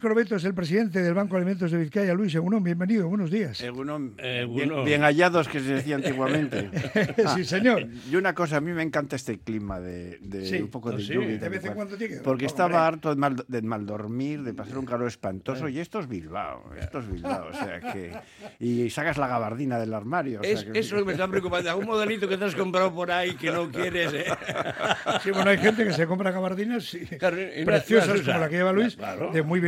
Crobeto es el presidente del Banco de Alimentos de Vizcaya. Luis Egunon, bienvenido, buenos días. Egunon, Egunon. Bien, bien hallados que se decía antiguamente. sí, señor. Y una cosa, a mí me encanta este clima de, de Sí, un poco de sí, lluvia. de vez en cuando tiene que- Porque hombre. estaba harto de mal, de mal dormir, de pasar un calor espantoso. Y esto es Bilbao, esto es Bilbao. O sea que... Y sacas la gabardina del armario. o sea Es, que- eso es lo que me está preocupando. Algún modelito que te has comprado por ahí que no quieres. ¿eh? Sí, bueno, hay gente que se compra gabardinas Claro, preciosas como la que lleva Luis, Claro. de muy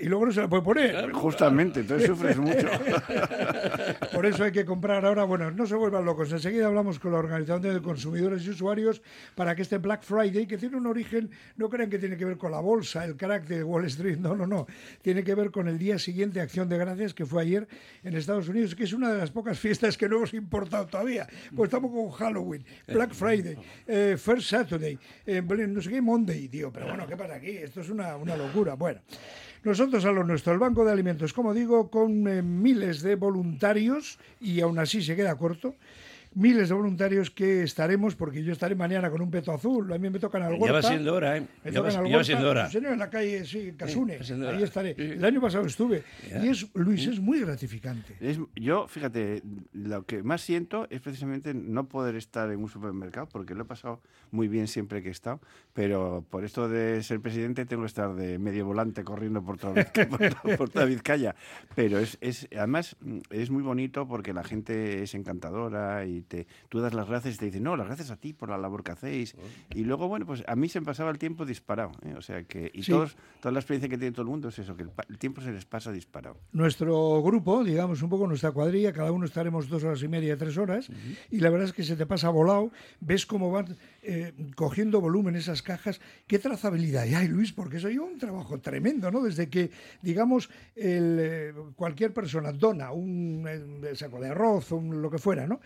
y luego no se la puede poner. Justamente, entonces sufres mucho. Por eso hay que comprar ahora, bueno, no se vuelvan locos. Enseguida hablamos con la Organización de Consumidores y Usuarios para que este Black Friday, que tiene un origen, no crean que tiene que ver con la bolsa, el carácter de Wall Street, no, no, no. Tiene que ver con el día siguiente, Acción de Gracias, que fue ayer en Estados Unidos, que es una de las pocas fiestas que no hemos importado todavía. Pues estamos con Halloween, Black Friday, eh, First Saturday, eh, no sé qué, Monday, tío. Pero bueno, ¿qué pasa aquí? Esto es una, una locura. Bueno. Nosotros a lo nuestro, el Banco de Alimentos, como digo, con eh, miles de voluntarios y aún así se queda corto. Miles de voluntarios que estaremos, porque yo estaré mañana con un peto azul, a mí me tocan al Ya va Huerta. siendo hora, ¿eh? Me Ya va, tocan al ya va Huerta, siendo hora. Señor, en la calle, sí, Casune, va siendo ahí estaré. Sí. El año pasado estuve. Ya. Y es, Luis, es muy gratificante. Es- yo, fíjate, lo que más siento es precisamente no poder estar en un supermercado, porque lo he pasado muy bien siempre que he estado, pero por esto de ser presidente tengo que estar de medio volante corriendo por toda, por toda- por toda Vizcaya. Pero es, es además es muy bonito porque la gente es encantadora y te, tú das las gracias y te dicen, no, las gracias a ti por la labor que hacéis. Y luego, bueno, pues a mí se me pasaba el tiempo disparado. ¿eh? O sea que, y Sí. todos, toda la experiencia que tiene todo el mundo es eso, que el, tiempo se les pasa disparado. Nuestro grupo, digamos un poco nuestra cuadrilla, cada uno estaremos dos horas y media, tres horas, y la verdad es que se te pasa volado, ves cómo van eh, cogiendo volumen esas cajas, qué trazabilidad hay, Luis, porque eso lleva un trabajo tremendo, ¿no? Desde que, digamos, el, eh, cualquier persona dona un saco de arroz, un, lo que fuera, ¿no?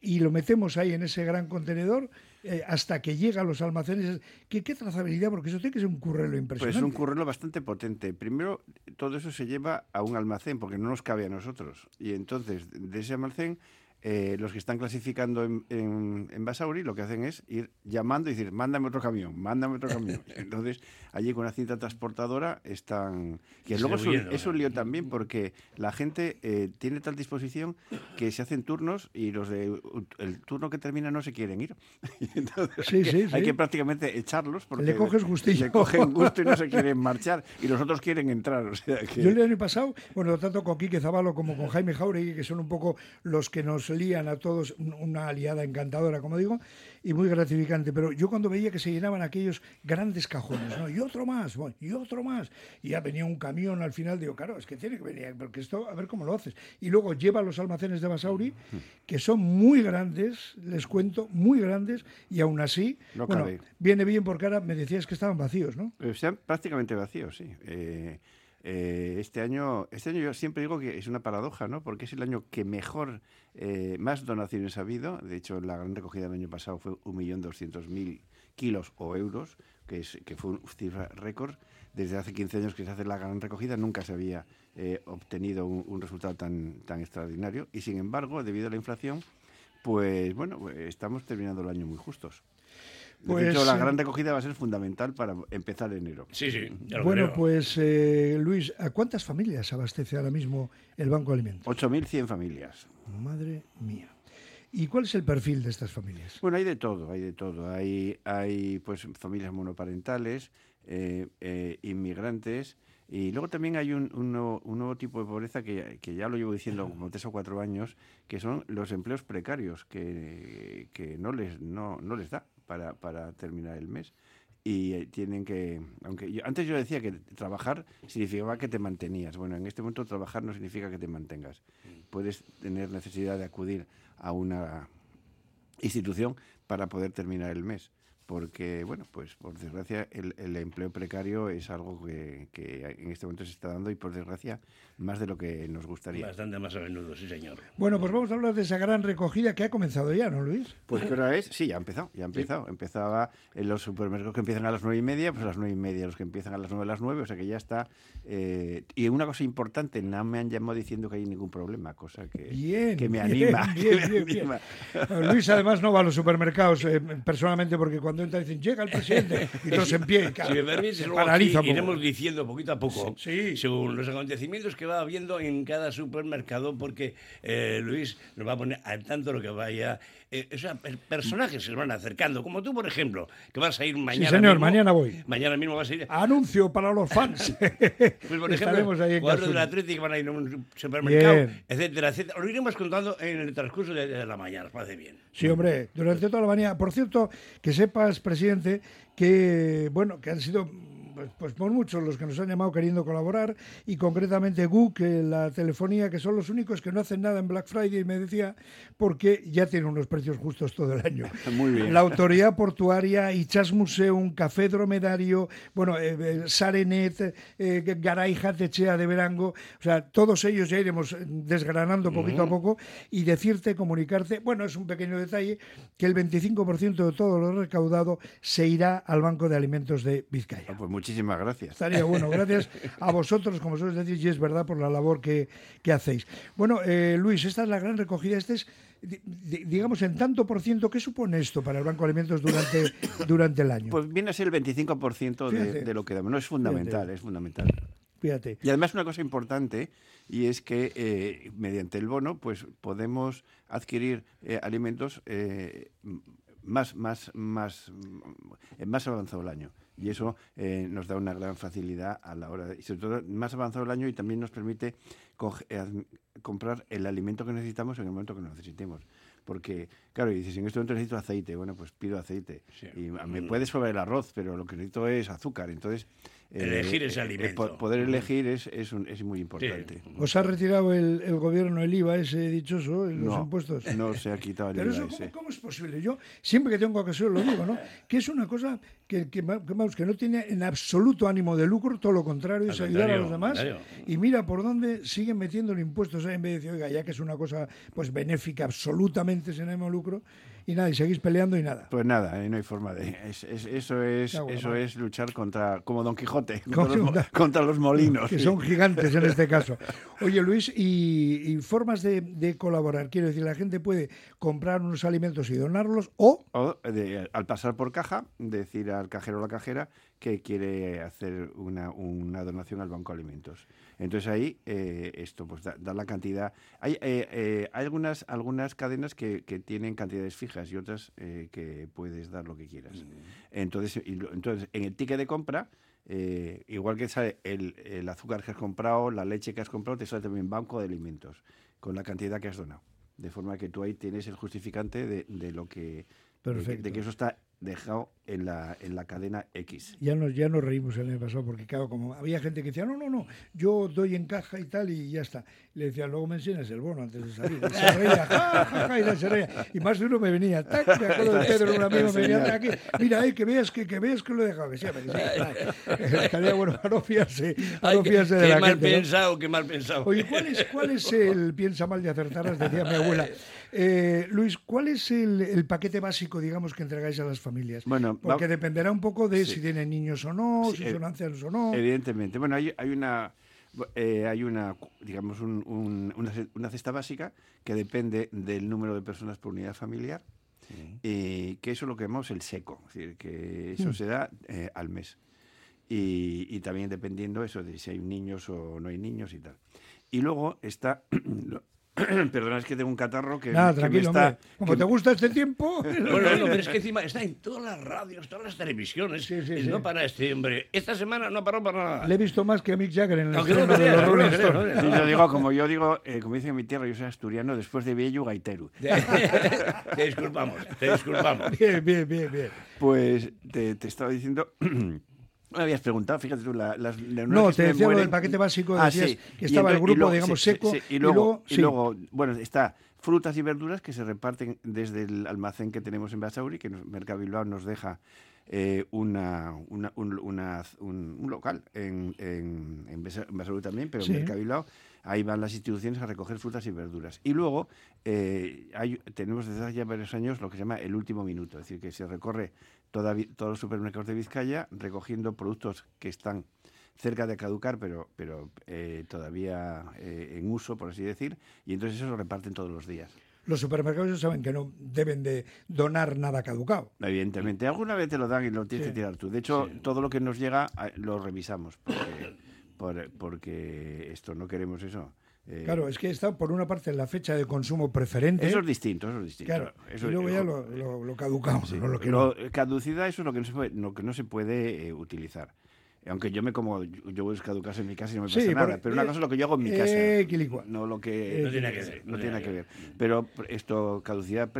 Y lo metemos ahí en ese gran contenedor eh, hasta que llega a los almacenes. ¿Qué, qué trazabilidad? Porque eso tiene que ser un currelo Pues impresionante. es un currelo bastante potente. Primero, todo eso se lleva a un almacén porque no nos cabe a nosotros. Y entonces, de ese almacén, eh, los que están clasificando en, en, en Basauri lo que hacen es ir llamando y decir, mándame otro camión, mándame otro camión. Entonces, allí con una cinta transportadora están... Que luego es un, es un lío también porque la gente eh, tiene tal disposición que se hacen turnos y los de el turno que termina no se quieren ir. Entonces Sí, hay, que, sí, hay sí. que prácticamente echarlos porque Le coges le cogen gusto y no se quieren marchar y los otros quieren entrar. O sea que... Yo el año pasado, bueno, tanto con Quique Zavalo como con Jaime Jauregui, que son un poco los que nos lían a todos, un- una aliada encantadora, como digo, y muy gratificante. Pero yo cuando veía que se llenaban aquellos grandes cajones, ¿no? Y otro más, bueno, y otro más. Y ya venía un camión al final, digo, claro, es que tiene que venir, porque esto, a ver cómo lo haces. Y luego lleva los almacenes de Basauri, que son muy grandes, les cuento, muy grandes, y aún así, No bueno, viene bien porque ahora me decías que estaban vacíos, ¿no? Eh, Están prácticamente vacíos, sí. Eh, eh, este año, este año yo siempre digo que es una paradoja, ¿no? Porque es el año que mejor, eh, más donaciones ha habido. De hecho, la gran recogida del año pasado fue 1.200.000 kilos o euros, que, es, que fue una cifra récord. Desde hace 15 años que se hace la gran recogida, nunca se había eh, obtenido un, un resultado tan, tan extraordinario. Y sin embargo, debido a la inflación, pues bueno, estamos terminando el año muy justos. Pues, de hecho, la eh, gran recogida va a ser fundamental para empezar enero. Sí, sí. ya lo Bueno, creo. pues eh, Luis, ¿a cuántas familias abastece ahora mismo el Banco de Alimentos? 8.100 familias. Madre mía. ¿Y cuál es el perfil de estas familias? Bueno, hay de todo, hay de todo. Hay, hay pues familias monoparentales, eh, eh, inmigrantes, y luego también hay un, un nuevo, un nuevo tipo de pobreza que, que ya lo llevo diciendo como tres o cuatro años, que son los empleos precarios, que, que no, les, no, no les da para, para terminar el mes. Y eh, tienen que, aunque yo- antes yo decía que trabajar significaba que te mantenías. Bueno, en este momento trabajar no significa que te mantengas. Puedes tener necesidad de acudir a una institución para poder terminar el mes. Porque, bueno, pues por desgracia el, el empleo precario es algo que, que en este momento se está dando y por desgracia más de lo que nos gustaría. Bastante más a menudo, sí, señor. Bueno, pues vamos a hablar de esa gran recogida que ha comenzado ya, ¿no, Luis? Pues ¿qué hora es? Sí, ya ha empezado, ya ha empezado. Empezaba en los supermercados que empiezan a las nueve y media, pues a las nueve y media, los que empiezan a las nueve a las nueve, o sea que ya está. eh, y una cosa importante, no me han llamado diciendo que hay ningún problema, cosa que, Bien, que me bien, anima. bien, que me bien, bien. anima. Luis además no va a los supermercados eh, personalmente porque cuando cuando dicen, llega el presidente, y todos en pie. claro, Si me permites, luego iremos diciendo poquito a poco, Sí. según los acontecimientos que va habiendo en cada supermercado, porque eh, Luis nos va a poner al tanto lo que vaya. Eh, o sea, personajes se van acercando, como tú, por ejemplo, que vas a ir mañana. señor, mismo. mañana voy. Mañana mismo vas a ir. Anuncio para los fans. Pues, por ejemplo, jugadores del. Atlético van a ir a un supermercado, Bien. etcétera, etcétera. Lo iremos contando en el transcurso de, de la mañana, os parece bien. Sí, hombre, durante toda la mañana. Por cierto, que sepas, presidente, que bueno, que han sido pues, pues por muchos los que nos han llamado queriendo colaborar y concretamente eh, la telefonía, que son los únicos que no hacen nada en Black Friday, me decía, porque ya tienen unos precios justos todo el año. Muy bien. La autoridad portuaria, Ichas Museum, Café Dromedario, bueno, eh, eh, Sarenet, eh, Garay Jatechea de Verango, o sea, todos ellos ya iremos desgranando poquito a poco y decirte, comunicarte, bueno, es un pequeño detalle, que el 25% de todo lo recaudado se irá al Banco de Alimentos de Vizcaya. Ah, Pues muchísimas gracias. Estaría bueno, gracias a vosotros, como sueles decir, y es verdad por la labor que, que hacéis. Bueno, eh, Luis, esta es la gran recogida. Este es, di- di- digamos, en tanto por ciento, ¿qué supone esto para el Banco de Alimentos durante, durante el año? Pues viene a ser el 25% Fíjate. de, de lo que damos. No es fundamental, Fíjate. es fundamental. Fíjate. Y además una cosa importante y es que eh, mediante el bono pues podemos adquirir eh, alimentos eh, más más más más avanzado el año y eso eh, nos da una gran facilidad a la hora de, y sobre todo más avanzado el año y también nos permite coge- eh, comprar el alimento que necesitamos en el momento que lo necesitemos porque claro y dices en este momento necesito aceite bueno pues pido aceite Sí. y me puede sobrar el arroz pero lo que necesito es azúcar entonces Elegir ese po- alimento. poder elegir es, es, un- es muy Sí. importante. ¿Os ha retirado el, el gobierno el IVA ese dichoso, los No, impuestos? no se ha quitado el Pero IVA eso, ese. ¿cómo, cómo es posible? Yo siempre que tengo ocasión lo digo, ¿no? Que es una cosa que, que, que, vamos, que no tiene en absoluto ánimo de lucro, todo lo contrario, Al es ayudar a los demás. Y mira por dónde siguen metiendo impuestos ¿eh? en vez de decir, oiga, ya que es una cosa pues benéfica, absolutamente sin ánimo de lucro, y nada, y seguís peleando y nada. Pues nada, eh, no hay forma de. es- es- eso es, eso es luchar contra, como Don Quijote, contra, los, contra molinos. que sí. son gigantes en este caso. Oye, Luis, y, y formas de, de colaborar. Quiero decir, la gente puede comprar unos alimentos y donarlos o O de- al pasar por caja, decir al cajero o la cajera que quiere hacer una, una donación al Banco de Alimentos. Entonces ahí, eh, esto, pues da, da la cantidad. Hay, eh, eh, hay algunas, algunas cadenas que, que tienen cantidades fijas y otras que puedes dar lo que quieras. Entonces, y lo- entonces, en el ticket de compra, eh, igual que sale el, el azúcar que has comprado, la leche que has comprado, te sale también Banco de Alimentos, con la cantidad que has donado. De forma que tú ahí tienes el justificante de, de lo que de. De, que eso está dejado en la, en la cadena X. ya nos, ya nos reímos el año pasado, porque claro, como había gente que decía, no, no, no, yo doy en caja y tal, y ya está. Y le decía, luego me enseñas el bono antes de salir. Y se reía, ja, ja, ja, y se reía. Y más de uno me venía, tac, me acuerdo de Pedro, un amigo, me venía, aquí, mira, eh, que veas que, que veas que lo he dejado, que que sí, claro. Estaría bueno no fiarse, no fiarse de qué la mal gente. ¿no? pensado, qué mal pensado. Oye, ¿cuál es, cuál es el piensa mal de acertarás? Decía mi abuela. Eh, Luis, ¿cuál es el, el paquete básico, digamos, que entregáis a las familias? Bueno, va- Porque dependerá un poco de Sí. si tienen niños o no, Sí, si eh, son ancianos o no. Evidentemente. Bueno, hay, hay una eh, hay una digamos un- un- una, ce- una cesta básica que depende del número de personas por unidad familiar y que eso es lo que llamamos el seco, es decir, que eso Mm. se da eh, al mes. Y, y también dependiendo eso de si hay niños o no hay niños y tal. Y luego está Perdona, es que tengo un catarro que, Nada, que me tranquilo, está hombre. Como que- te gusta este tiempo. Bueno, bueno, pero es que encima está en todas las radios, todas las televisiones. Sí, sí, y sí. no para este hombre. Esta semana no paró para nada. Le he visto más que a Mick Jagger en el No, que no estreno de creas, los no Rolling creas, no Stones. creas. Sí, yo digo, como yo digo, eh, como dice en mi tierra, yo soy asturiano, después de Bello Gaiteru. te disculpamos, te disculpamos. Bien, bien, bien, bien. Pues te, te estaba diciendo. Me habías preguntado, fíjate tú, la- las No, te decía lo del paquete básico, Ah, decías sí. que estaba el y grupo, luego- digamos, seco, sí, y y luego, luego- y sí. luego, bueno, está frutas y verduras que se reparten desde el almacén que tenemos en Basauri, que nos, Mercado Bilbao nos deja eh, una, una- un, una- un- un local en, en, en Basauri también, pero Sí. en Mercado Bilbao. Ahí van las instituciones a recoger frutas y verduras. Y luego eh, hay- tenemos desde hace ya varios años lo que se llama el último minuto, es decir, que se recorre toda todos los supermercados de Vizcaya recogiendo productos que están cerca de caducar, pero, pero eh, todavía eh, en uso, por así decir, y entonces eso lo reparten todos los días. los supermercados ya saben que no deben de donar nada caducado. Evidentemente, alguna vez te lo dan y lo tienes Sí. que tirar tú. De hecho, todo lo que nos llega a- lo revisamos porque, por- porque esto no queremos eso. Eh, Claro, es que está por una parte la fecha de consumo preferente. Eso es distinto, eso es distinto. claro, Eso- y luego ya lo, lo, sí, no lo que lo- no. caducidad, eso es lo que no se puede, lo que no se puede eh, utilizar. Aunque yo me como, yo yo voy a caducarse en mi casa y no me pasa Sí, nada. porque- pero una cosa es lo que yo hago en mi casa. Eh, quilicua. No lo que. No tiene que ver, No tiene que ver. Pero esto, caducidad,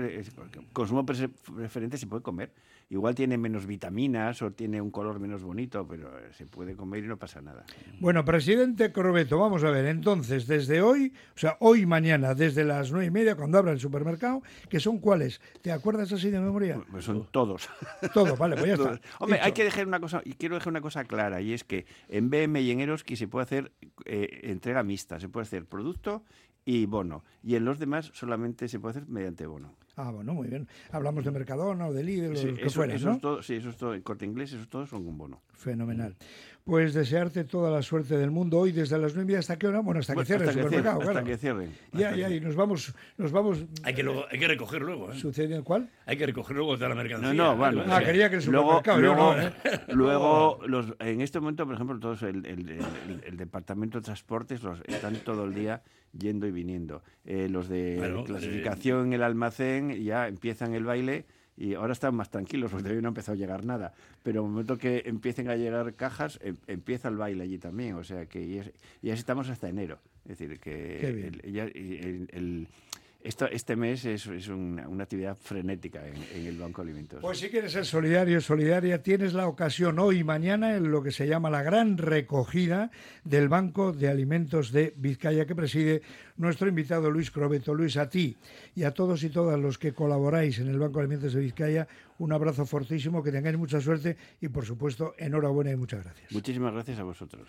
consumo pre- preferente se puede comer. Igual tiene menos vitaminas o tiene un color menos bonito, pero eh, se puede comer y no pasa nada. Bueno, presidente Corbeto, vamos a ver, entonces, desde hoy, o sea, hoy mañana, desde las nueve y media, cuando abra el supermercado, que son cuáles? ¿Te acuerdas así de memoria? Pues son todos. Todo, vale, pues ya está. Hombre, hay que dejar una cosa, y quiero dejar una cosa clara, y es que en BM y en Eroski se puede hacer eh, entrega mixta, se puede hacer producto y bono, y en los demás solamente se puede hacer mediante bono. Ah, bueno, muy bien. Hablamos de Mercadona o de Lidl o Sí, de lo que eso, fuera, eso ¿no? es todo, sí, eso es todo, en corte inglés, esos todos son un bono. Fenomenal. Pues desearte toda la suerte del mundo hoy desde las nueve y media hasta qué hora, bueno, hasta que cierre el supermercado, claro. hasta que cierren. Ya, ya, y nos vamos, nos vamos Hay que, luego, hay que recoger luego, ¿eh? sucediendo cuál? Hay que recoger luego toda la mercancía. No, no, bueno. Ah, sí. quería que el luego, supermercado, luego, no, ¿eh? luego los, en este momento, por ejemplo, todos el, el- el- el departamento de transportes los, están todo el día yendo y viniendo. Eh, los de Bueno, clasificación en el almacén ya empiezan el baile y ahora están más tranquilos porque todavía no ha empezado a llegar nada. Pero en el momento que empiecen a llegar cajas, em- empieza el baile allí también. O sea que ya, ya estamos hasta enero. Es decir, que Qué bien. el- ya- el- el- esto, este mes es, es una, una actividad frenética en, en el Banco de Alimentos. Pues si quieres ser solidario, solidaria, tienes la ocasión hoy y mañana en lo que se llama la gran recogida del Banco de Alimentos de Vizcaya que preside nuestro invitado Luis Crobeto. Luis, a ti y a todos y todas los que colaboráis en el Banco de Alimentos de Vizcaya, un abrazo fortísimo, que tengáis mucha suerte y por supuesto enhorabuena y muchas gracias. Muchísimas gracias a vosotros.